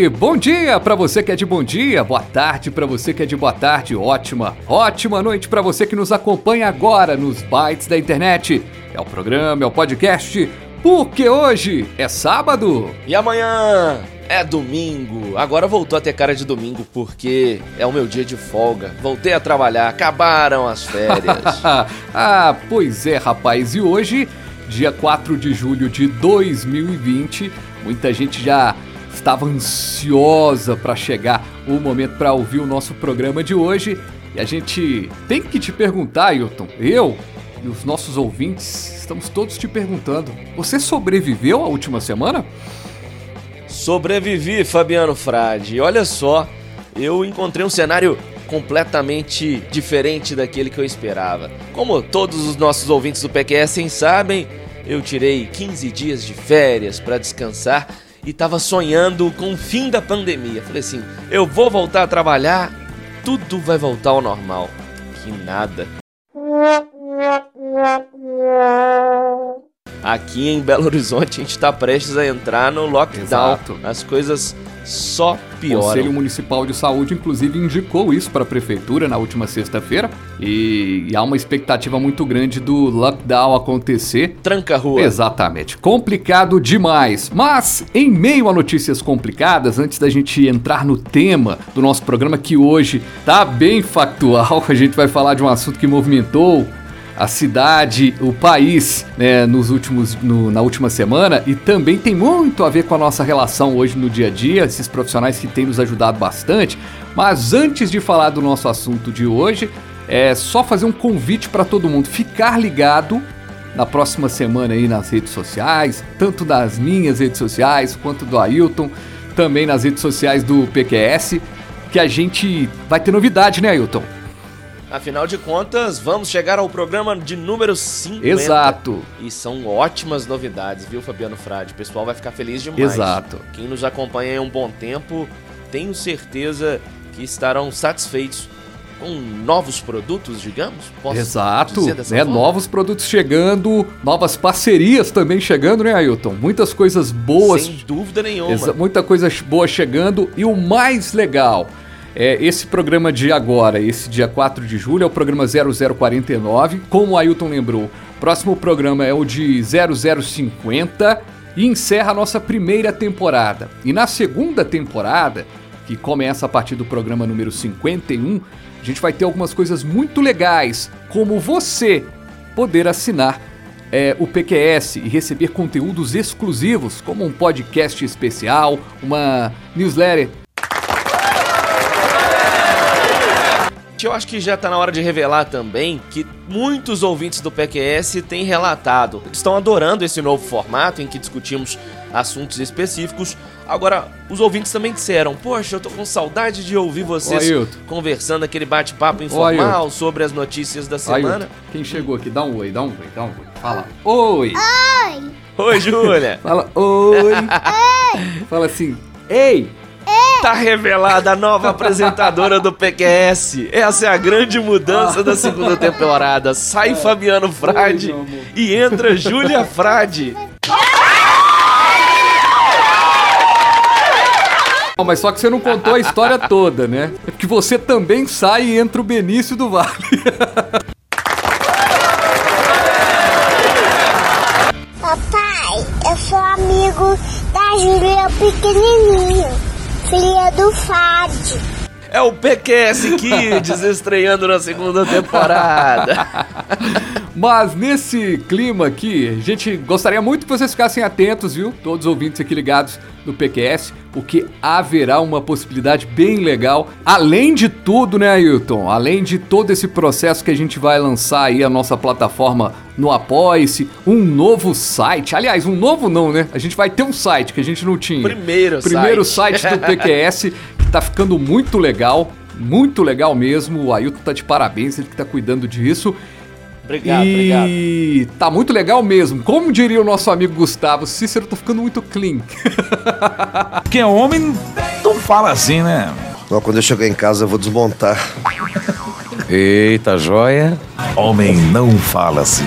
E bom dia para você que é de bom dia, boa tarde para você que é de boa tarde, ótima, ótima noite para você que nos acompanha agora nos bytes da internet. É o programa, é o podcast, porque hoje é sábado. E amanhã é domingo. Agora voltou a ter cara de domingo porque é o meu dia de folga. Voltei a trabalhar, acabaram as férias. ah, pois é, rapaz. E hoje, dia 4 de julho de 2020, muita gente já estava ansiosa para chegar o momento para ouvir o nosso programa de hoje. E a gente tem que te perguntar, Ailton, eu e os nossos ouvintes estamos todos te perguntando: você sobreviveu à última semana? Sobrevivi, Fabiano Frade. Olha só, eu encontrei um cenário completamente diferente daquele que eu esperava. Como todos os nossos ouvintes do PQS sabem, eu tirei 15 dias de férias para descansar e tava sonhando com o fim da pandemia. Falei assim: eu vou voltar a trabalhar, tudo vai voltar ao normal. Que nada. Aqui em Belo Horizonte a gente está prestes a entrar no lockdown. Exato. As coisas só O pioram. Conselho Municipal de Saúde, inclusive, indicou isso para a Prefeitura na última sexta-feira. E, e há uma expectativa muito grande do lockdown acontecer. Tranca rua. Exatamente. Complicado demais. Mas, em meio a notícias complicadas, antes da gente entrar no tema do nosso programa, que hoje tá bem factual, a gente vai falar de um assunto que movimentou a cidade, o país, né, nos últimos, no- na última semana e também tem muito a ver com a nossa relação hoje no dia a dia, esses profissionais que têm nos ajudado bastante. Mas antes de falar do nosso assunto de hoje, é só fazer um convite para todo mundo ficar ligado na próxima semana aí nas redes sociais, tanto das minhas redes sociais quanto do Ailton, também nas redes sociais do PQS, que a gente vai ter novidade, né, Ailton? Afinal de contas, vamos chegar ao programa de número 50. Exato. E são ótimas novidades, viu, Fabiano Frade? O pessoal vai ficar feliz demais. Exato. Quem nos acompanha há um bom tempo, tenho certeza que estarão satisfeitos com novos produtos, digamos? Posso Exato, né? forma? Novos produtos chegando, novas parcerias também chegando, né, Ailton? Muitas coisas boas, Sem dúvida nenhuma. exa- muita coisa boa chegando e o mais legal é esse programa de agora, esse dia 4 de julho, é o programa 0049, como o Ailton lembrou. Próximo programa é o de 0050 e encerra a nossa primeira temporada. E na segunda temporada, que começa a partir do programa número 51, a gente vai ter algumas coisas muito legais, como você poder assinar é, o PQS e receber conteúdos exclusivos, como um podcast especial, uma newsletter. Eu acho que já tá na hora de revelar também que muitos ouvintes do PQS têm relatado. Estão adorando esse novo formato em que discutimos assuntos específicos. Agora, os ouvintes também disseram: Poxa, eu tô com saudade de ouvir vocês Ailton. conversando aquele bate-papo informal Ailton. sobre as notícias da Ailton, semana. quem chegou aqui, dá um oi, dá um oi, dá um oi. Fala, oi. Oi, Júlia! Fala, oi. Fala assim, ei. Tá revelada a nova apresentadora do PQS. Essa é a grande mudança da segunda temporada. Sai Fabiano Frade e entra Júlia Frade. Mas só que você não contou a história toda, né? É porque você também sai e entra o Benício do Vale. Papai, eu sou amigo da Júlia pequenininho, filha do Fad. É o PQS Kids estreando na segunda temporada. Mas nesse clima aqui, a gente gostaria muito que vocês ficassem atentos, viu? Todos os ouvintes aqui ligados do PQS, porque haverá uma possibilidade bem legal. Além de tudo, né, Ailton? Além de todo esse processo que a gente vai lançar aí a nossa plataforma no Apoia-se, um novo site. Aliás, um novo não, né? A gente vai ter um site que a gente não tinha. Primeiro Primeiro site. site do PQS, tá ficando muito legal. Muito legal mesmo. O Ailton tá de parabéns, ele que tá cuidando disso. Obrigado, e obrigado. tá muito legal mesmo. Como diria o nosso amigo Gustavo, Cícero tá ficando muito clean. Quem é homem não fala assim, né? Não, quando eu chegar em casa eu vou desmontar. Eita, joia. Homem não fala assim.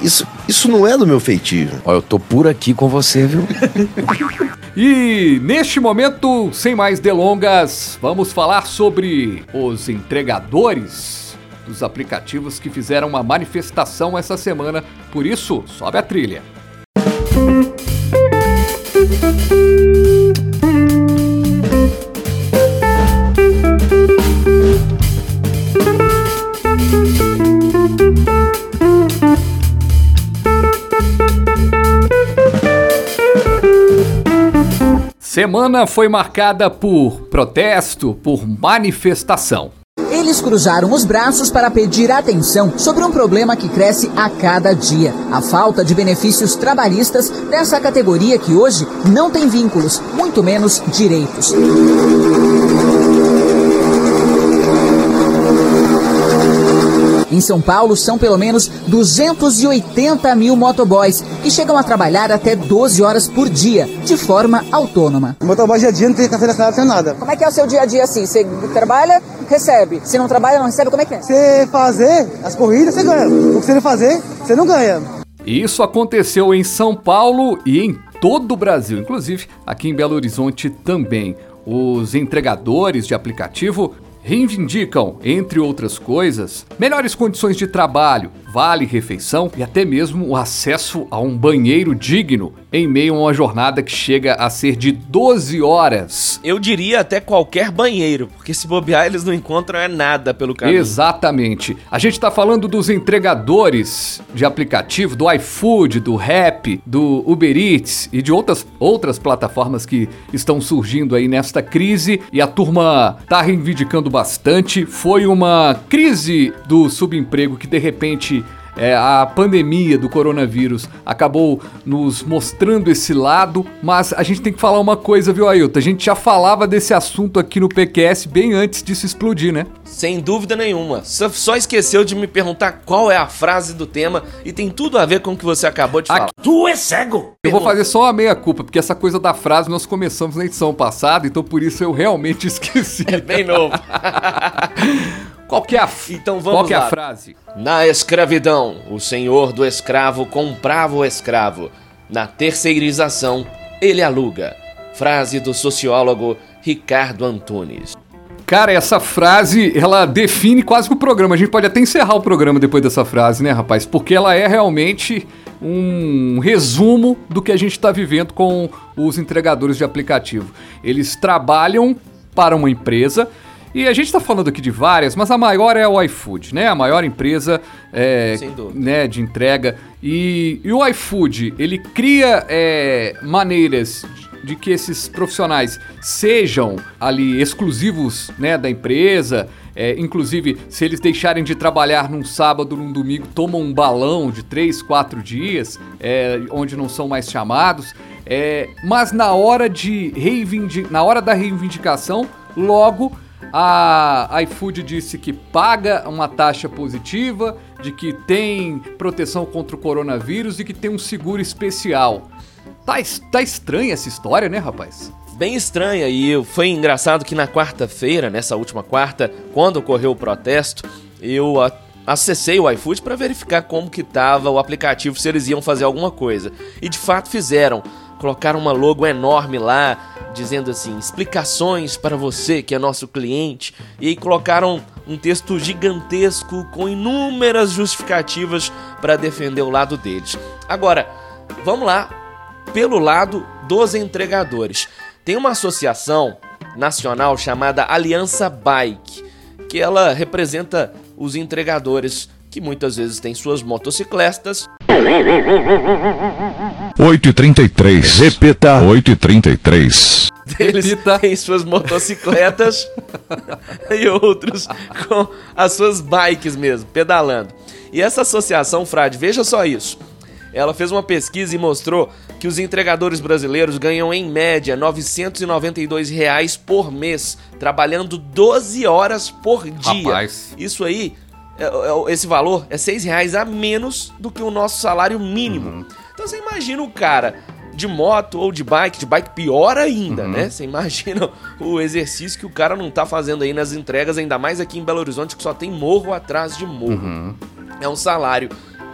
Isso, isso não é do meu feitio. Ó, eu tô por aqui com você, viu? e neste momento, sem mais delongas, vamos falar sobre os entregadores dos aplicativos que fizeram uma manifestação essa semana. Por isso, sobe a trilha. Semana foi marcada por protesto, por manifestação. Eles cruzaram os braços para pedir atenção sobre um problema que cresce a cada dia: a falta de benefícios trabalhistas dessa categoria que hoje não tem vínculos, muito menos direitos. Em São Paulo, são pelo menos 280 mil motoboys que chegam a trabalhar até 12 horas por dia, de forma autônoma. O motoboy dia a dia não tem café assinado, não tem nada. Como é que é o seu dia a dia assim? Você trabalha, recebe. Se não trabalha, não recebe, como é que é? Você fazer as corridas, você ganha. O que você não fazer, você não ganha. Isso aconteceu em São Paulo e em todo o Brasil, inclusive aqui em Belo Horizonte também. Os entregadores de aplicativo reivindicam, entre outras coisas, melhores condições de trabalho, vale refeição e até mesmo o acesso a um banheiro digno em meio a uma jornada que chega a ser de 12 horas. Eu diria até qualquer banheiro, porque se bobear eles não encontram é nada pelo caminho. Exatamente. A gente está falando dos entregadores de aplicativo, do iFood, do Rap, do Uber Eats e de outras, outras plataformas que estão surgindo aí nesta crise e a turma está reivindicando bastante. Foi uma crise do subemprego que de repente é, a pandemia do coronavírus acabou nos mostrando esse lado, mas a gente tem que falar uma coisa, viu, Ailton? A gente já falava desse assunto aqui no PQS bem antes disso explodir, né? Sem dúvida nenhuma. Só esqueceu de me perguntar qual é a frase do tema e tem tudo a ver com o que você acabou de falar. Tu é cego! Eu vou fazer só uma meia-culpa, porque essa coisa da frase nós começamos na edição passada, então por isso eu realmente esqueci. É bem novo. Qual que é a, então vamos Qual que é a frase? Na escravidão, o senhor do escravo comprava o escravo. Na terceirização, ele aluga. Frase do sociólogo Ricardo Antunes. Cara, essa frase, ela define quase que o programa. A gente pode até encerrar o programa depois dessa frase, né, rapaz? Porque ela é realmente um resumo do que a gente está vivendo com os entregadores de aplicativo. Eles trabalham para uma empresa, e a gente está falando aqui de várias, mas a maior é o iFood, né? A maior empresa é, né, de entrega. E, e, o iFood, ele cria é, maneiras de que esses profissionais sejam ali exclusivos né, da empresa. É, inclusive, se eles deixarem de trabalhar num sábado, num domingo, tomam um balão de três, quatro dias, é, onde não são mais chamados. É, mas na hora de reivindicar, na hora da reivindicação, logo a iFood disse que paga uma taxa positiva, de que tem proteção contra o coronavírus e que tem um seguro especial. Tá, tá estranha essa história, né, rapaz? Bem estranha, e foi engraçado que na quarta-feira, nessa última quarta, quando ocorreu o protesto, eu acessei o iFood para verificar como que tava o aplicativo, se eles iam fazer alguma coisa. E de fato fizeram. Colocaram uma logo enorme lá, dizendo assim: explicações para você que é nosso cliente. E aí colocaram um texto gigantesco com inúmeras justificativas para defender o lado deles. Agora, vamos lá, pelo lado dos entregadores. Tem uma associação nacional chamada Aliança Bike, que ela representa os entregadores que muitas vezes têm suas motocicletas 8h33. Repita. 8h33. Eles Repita. têm suas motocicletas e outros com as suas bikes mesmo, pedalando. E essa associação, Frade, veja só isso. Ela fez uma pesquisa e mostrou que os entregadores brasileiros ganham em média 992 reais por mês, trabalhando 12 horas por dia. Rapaz. Isso aí esse valor é seis reais a menos do que o nosso salário mínimo. Uhum. Então você imagina o cara de moto ou de bike, de bike pior ainda, Uhum. né? Você imagina o exercício que o cara não tá fazendo aí nas entregas, ainda mais aqui em Belo Horizonte que só tem morro atrás de morro. Uhum. É um salário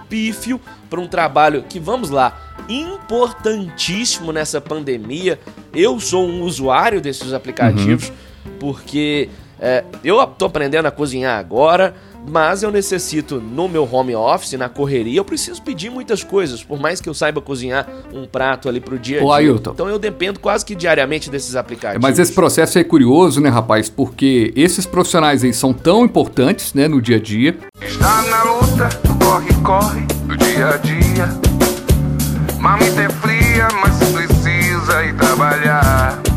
pífio para um trabalho que, vamos lá, importantíssimo nessa pandemia. Eu sou um usuário desses aplicativos porque é, eu tô aprendendo a cozinhar agora, mas eu necessito no meu home office, na correria, eu preciso pedir muitas coisas, por mais que eu saiba cozinhar um prato ali pro dia a Ô, dia. Ailton. Então eu dependo quase que diariamente desses aplicativos. Mas esse processo é curioso, né, rapaz? Porque esses profissionais aí são tão importantes, né, no dia a dia. Está na luta, no corre-corre do dia a dia. Mamita é fria, mas precisa ir trabalhar.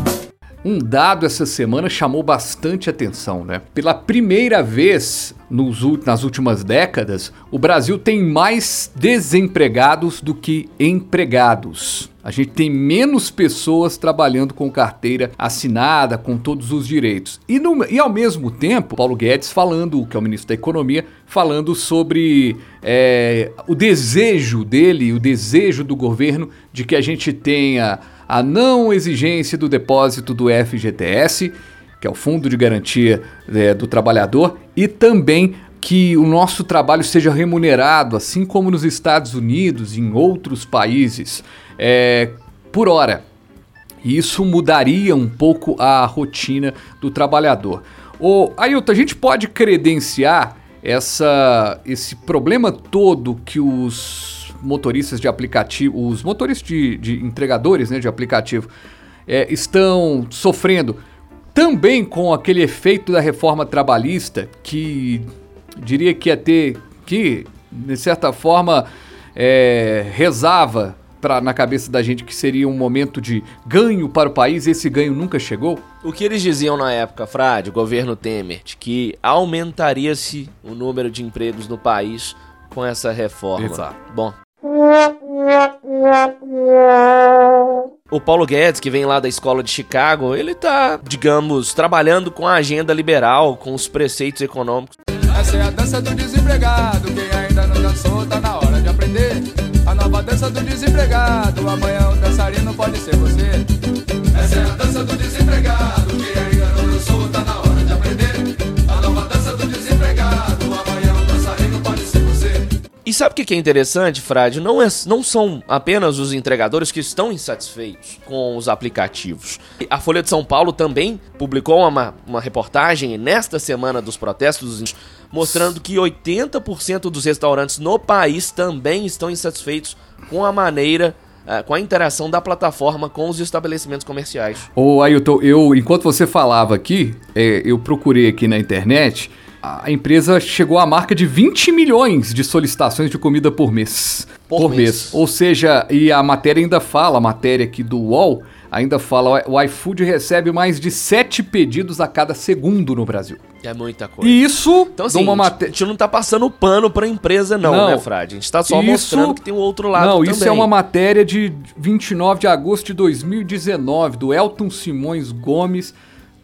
Um dado essa semana chamou bastante atenção, né? Pela primeira vez nos, nas últimas décadas, o Brasil tem mais desempregados do que empregados. A gente tem menos pessoas trabalhando com carteira assinada, com todos os direitos. E, no- e ao mesmo tempo, Paulo Guedes falando, que é o ministro da Economia, falando sobre é, o desejo dele, o desejo do governo de que a gente tenha a não exigência do depósito do FGTS, que é o Fundo de Garantia é, do Trabalhador, e também que o nosso trabalho seja remunerado, assim como nos Estados Unidos e em outros países, é, por hora. E isso mudaria um pouco a rotina do trabalhador. Ô, Ailton, a gente pode credenciar essa, esse problema todo que os motoristas de aplicativo, os motoristas de, de entregadores né, de aplicativo, é, estão sofrendo também com aquele efeito da reforma trabalhista que diria que ia ter, que de certa forma é, rezava pra, na cabeça da gente que seria um momento de ganho para o país, e esse ganho nunca chegou? O que eles diziam na época, Frade, o governo Temer, de que aumentaria-se o número de empregos no país com essa reforma. Exato. Bom. O Paulo Guedes, que vem lá da escola de Chicago, ele tá, digamos, trabalhando com a agenda liberal, com os preceitos econômicos. Essa é a dança do desempregado. Quem ainda não dançou, tá na hora de aprender. A nova dança do desempregado. Amanhã o dançarino pode ser você. Essa é a dança do desempregado. Quem ainda sabe o que é interessante, Frade? Não, é, não são apenas os entregadores que estão insatisfeitos com os aplicativos. A Folha de São Paulo também publicou uma, uma reportagem nesta semana dos protestos mostrando que 80% dos restaurantes no país também estão insatisfeitos com a maneira, eh, com a interação da plataforma com os estabelecimentos comerciais. Ô Ailton, eu, enquanto você falava aqui, é, eu procurei aqui na internet, a empresa chegou à marca de 20 milhões de solicitações de comida por mês. Por mês. Ou seja, e a matéria ainda fala, a matéria aqui do UOL, ainda fala, o iFood recebe mais de 7 pedidos a cada segundo no Brasil. É muita coisa. E isso, Então, assim, numa a gente- a matéria... gente não tá passando pano pra empresa, não, Não. né, Frade? A gente tá só Isso- mostrando que tem o outro lado Não, também. isso é uma matéria de 29 de agosto de 2019, do Elton Simões Gomes,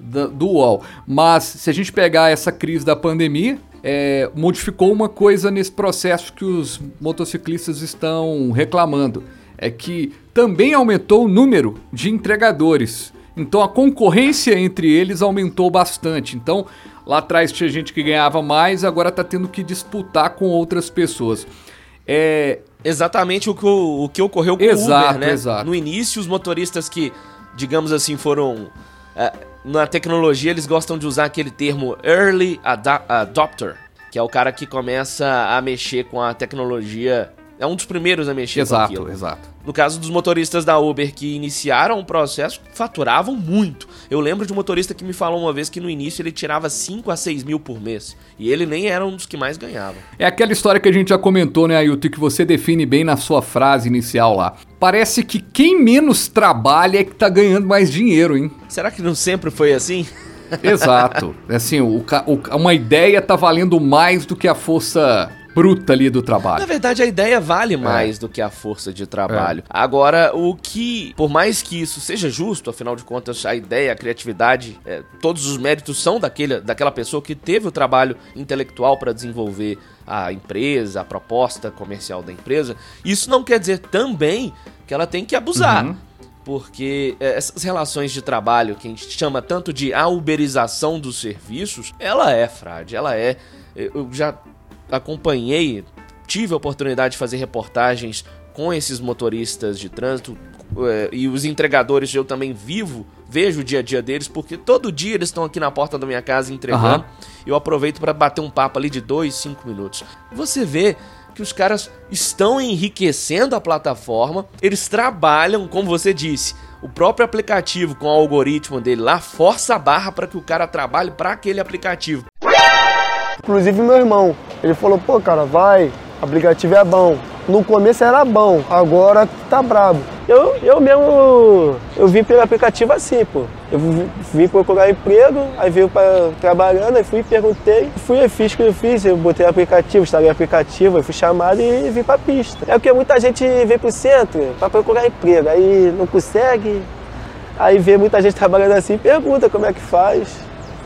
do UOL. Mas, se a gente pegar essa crise da pandemia, é, modificou uma coisa nesse processo que os motociclistas estão reclamando. É que também aumentou o número de entregadores. Então a concorrência entre eles aumentou bastante. Então lá atrás tinha gente que ganhava mais, agora está tendo que disputar com outras pessoas. É, Exatamente o que, o, o que ocorreu com Exato, o Uber, né? exato. No início, os motoristas que, digamos assim, foram... é, na tecnologia, eles gostam de usar aquele termo Early Adopter, que é o cara que começa a mexer com a tecnologia... É um dos primeiros a mexer com exato, aquilo. exato. No caso dos motoristas da Uber que iniciaram o processo, faturavam muito. Eu lembro de um motorista que me falou uma vez que no início ele tirava 5 a 6 mil por mês. E ele nem era um dos que mais ganhavam. É aquela história que a gente já comentou, né, Ailton, que você define bem na sua frase inicial lá. Parece que quem menos trabalha é que tá ganhando mais dinheiro, hein? Será que não sempre foi assim? Exato. Assim, o, o- uma ideia tá valendo mais do que a força bruta ali do Na trabalho. verdade, a ideia vale mais do que a força de trabalho. É. Agora, o que, por mais que isso seja justo, afinal de contas, a ideia, a criatividade, é, todos os méritos são daquele, daquela pessoa que teve o trabalho intelectual para desenvolver a empresa, a proposta comercial da empresa. Isso não quer dizer também que ela tem que abusar. Uhum. Porque é, essas relações de trabalho que a gente chama tanto de a uberização dos serviços, ela é frade, ela é. Eu já acompanhei, tive a oportunidade de fazer reportagens com esses motoristas de trânsito eh, e os entregadores eu também vivo, vejo o dia a dia deles, porque todo dia eles estão aqui na porta da minha casa entregando. Aham. Eu aproveito para bater um papo ali de 2, 5 minutos. Você vê que os caras estão enriquecendo a plataforma, eles trabalham, como você disse, o próprio aplicativo com o algoritmo dele lá força a barra para que o cara trabalhe para aquele aplicativo. Inclusive meu irmão, ele falou, pô cara, vai, aplicativo é bom. No começo era bom, agora tá brabo. Eu, eu mesmo, eu vim pelo aplicativo assim, pô. Eu vim- procurar emprego, aí veio pra, trabalhando, aí fui, perguntei, fui, eu fiz o que eu fiz, eu botei aplicativo, instalei aplicativo, aí fui chamado e vim pra pista. É porque muita gente vem pro centro pra procurar emprego, aí não consegue, aí vê muita gente trabalhando assim, pergunta como é que faz.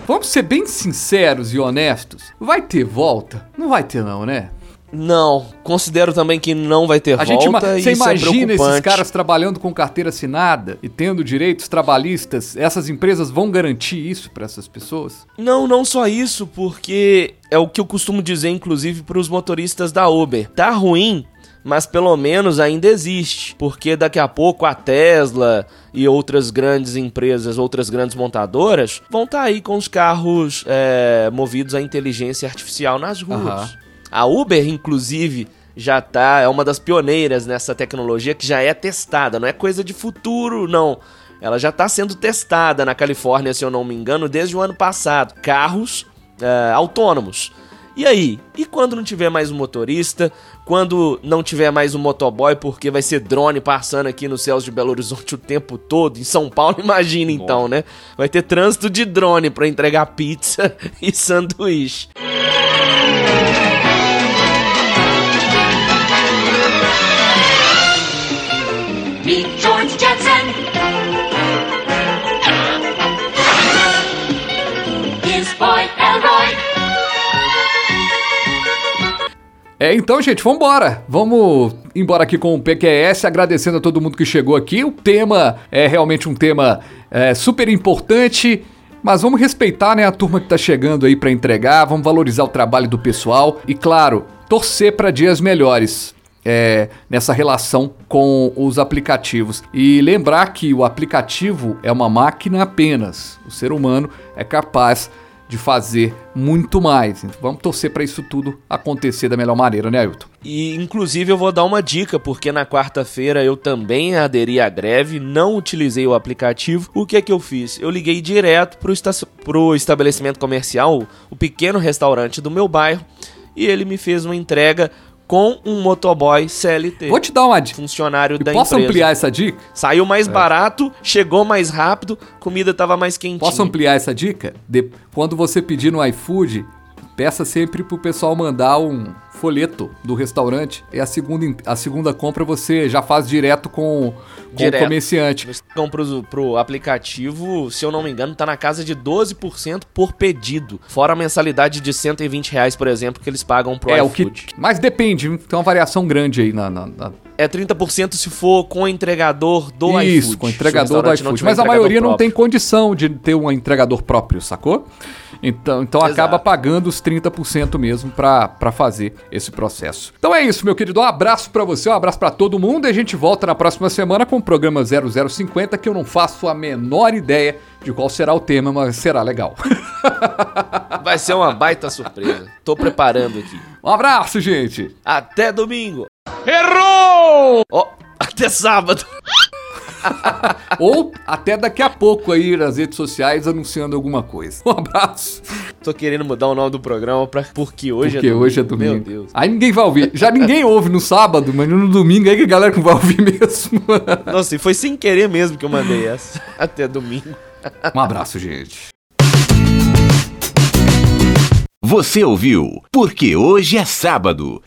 Vamos ser bem sinceros e honestos. Vai ter volta? Não vai ter não, né? Não, considero também que não vai ter A volta gente, você é imagina esses preocupante. caras trabalhando com carteira assinada e tendo direitos trabalhistas? Essas empresas vão garantir isso para essas pessoas? Não, não só isso, porque é o que eu costumo dizer, inclusive, para os motoristas da Uber. Tá ruim, mas pelo menos ainda existe. Porque daqui a pouco a Tesla e outras grandes empresas, outras grandes montadoras, vão estar aí com os carros é, movidos à inteligência artificial nas ruas. Aham. A Uber, inclusive, já tá, é uma das pioneiras nessa tecnologia que já é testada, não é coisa de futuro, não. Ela já está sendo testada na Califórnia, se eu não me engano, desde o ano passado. Carros é, autônomos. E aí? E quando não tiver mais um motorista? Quando não tiver mais um motoboy, porque vai ser drone passando aqui nos céus de Belo Horizonte o tempo todo? Em São Paulo, imagina então, né? Vai ter trânsito de drone para entregar pizza e sanduíche. É, então, gente, vambora. Vamos embora aqui com o PQS, agradecendo a todo mundo que chegou aqui. O tema é realmente um tema é, super importante, mas vamos respeitar né, a turma que tá chegando aí para entregar, vamos valorizar o trabalho do pessoal e, claro, torcer para dias melhores. é, nessa relação com os aplicativos. E lembrar que o aplicativo é uma máquina apenas. O ser humano é capaz fazer muito mais. Então, vamos torcer para isso tudo acontecer da melhor maneira, né, Ailton? E inclusive eu vou dar uma dica, porque na quarta-feira eu também aderi à greve, não utilizei o aplicativo. O que é que eu fiz? Eu liguei direto pro, esta pro estabelecimento comercial, o pequeno restaurante do meu bairro, e ele me fez uma entrega com um motoboy CLT. Vou te dar uma dica. Funcionário da Posso empresa. ampliar essa dica? Saiu mais barato, chegou mais rápido, comida tava mais quentinha. Posso ampliar essa dica? De- quando você pedir no iFood, peça sempre pro pessoal mandar um folheto do restaurante. E a segunda, a segunda compra você já faz direto com, com o Direto. comerciante. Então, pro, pro aplicativo, se eu não me engano, tá na casa de 12% por pedido. Fora a mensalidade de 120 reais, por exemplo, que eles pagam pro É, o que. iFood. Mas depende, tem uma variação grande aí na. na- na- É 30% se for com o entregador do iFood. Isso, com o entregador do não iFood. Mas a maioria não próprio. tem condição de ter um entregador próprio, sacou? Então, então Exato. acaba pagando os 30% mesmo pra, pra fazer esse processo. Então é isso, meu querido. Um abraço pra você, um abraço pra todo mundo. E a gente volta na próxima semana com o programa 0050, que eu não faço a menor ideia de qual será o tema, mas será legal. Vai ser uma baita surpresa. Tô preparando aqui. um abraço, gente! Até domingo. Errou! Ó, até sábado. Ou até daqui a pouco aí nas redes sociais anunciando alguma coisa. Um abraço. Tô querendo mudar o nome do programa pra porque hoje Porque é domingo. hoje é domingo. Meu Deus. Aí ninguém vai ouvir. Já ninguém ouve no sábado, mas no domingo aí que a galera não vai ouvir mesmo. Nossa, e foi sem querer mesmo que eu mandei essa. Até domingo. Um abraço, gente. Você ouviu Porque Hoje é Sábado